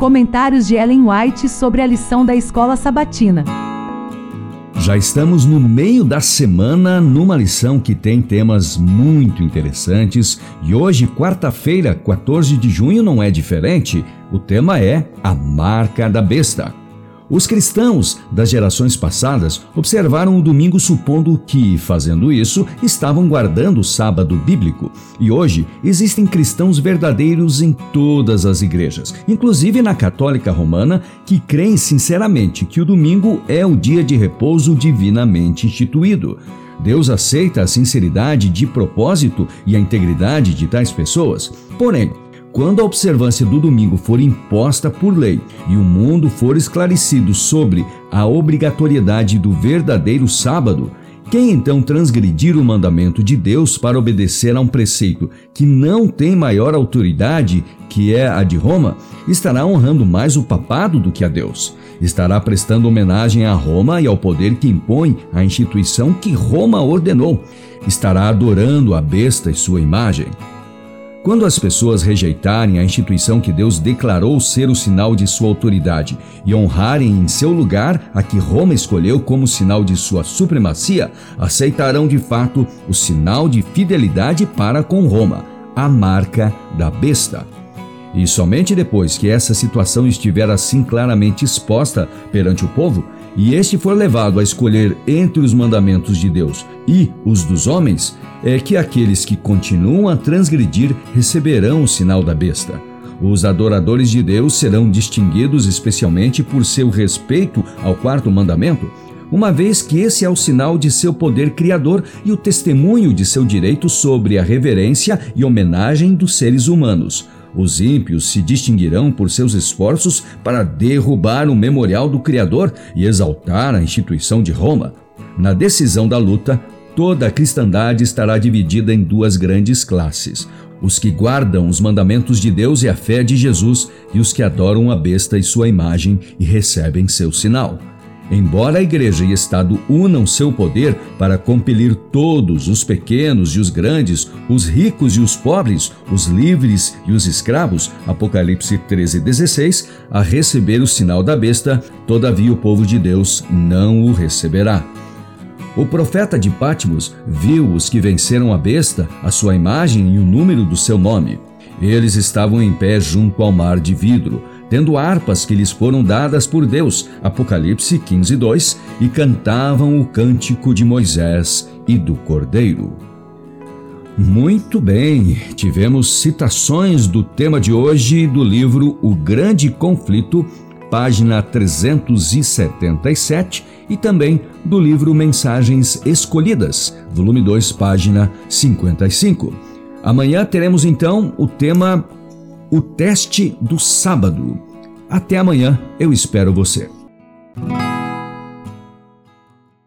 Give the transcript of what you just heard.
Comentários de Ellen White sobre a lição da escola sabatina. Já estamos no meio da semana numa lição que tem temas muito interessantes e hoje, quarta-feira, 14 de junho, não é diferente. O tema é a marca da besta. Os cristãos das gerações passadas observaram o domingo supondo que, fazendo isso, estavam guardando o sábado bíblico. E hoje existem cristãos verdadeiros em todas as igrejas, inclusive na Católica Romana, que creem sinceramente que o domingo é o dia de repouso divinamente instituído. Deus aceita a sinceridade de propósito e a integridade de tais pessoas. Porém, quando a observância do domingo for imposta por lei e o mundo for esclarecido sobre a obrigatoriedade do verdadeiro sábado, quem então transgredir o mandamento de Deus para obedecer a um preceito que não tem maior autoridade, que é a de Roma, estará honrando mais o papado do que a Deus. Estará prestando homenagem a Roma e ao poder que impõe a instituição que Roma ordenou. Estará adorando a besta e sua imagem. Quando as pessoas rejeitarem a instituição que Deus declarou ser o sinal de sua autoridade e honrarem em seu lugar a que Roma escolheu como sinal de sua supremacia, aceitarão de fato o sinal de fidelidade para com Roma, a marca da besta. E somente depois que essa situação estiver assim claramente exposta perante o povo, e este for levado a escolher entre os mandamentos de Deus e os dos homens, é que aqueles que continuam a transgredir receberão o sinal da besta. Os adoradores de Deus serão distinguidos especialmente por seu respeito ao quarto mandamento, uma vez que esse é o sinal de seu poder criador e o testemunho de seu direito sobre a reverência e homenagem dos seres humanos. Os ímpios se distinguirão por seus esforços para derrubar o memorial do Criador e exaltar a instituição de Roma. Na decisão da luta, toda a cristandade estará dividida em duas grandes classes: os que guardam os mandamentos de Deus e a fé de Jesus, e os que adoram a besta e sua imagem e recebem seu sinal. Embora a igreja e Estado unam seu poder para compelir todos, os pequenos e os grandes, os ricos e os pobres, os livres e os escravos, Apocalipse 13:16, a receber o sinal da besta, todavia o povo de Deus não o receberá. O profeta de Patmos viu os que venceram a besta, a sua imagem e o número do seu nome. Eles estavam em pé junto ao mar de vidro, tendo harpas que lhes foram dadas por Deus, Apocalipse 15, 2, e cantavam o cântico de Moisés e do Cordeiro. Muito bem, tivemos citações do tema de hoje do livro O Grande Conflito, página 377, e também do livro Mensagens Escolhidas, volume 2, página 55. Amanhã teremos então o tema O Teste do Sábado. Até amanhã, eu espero você.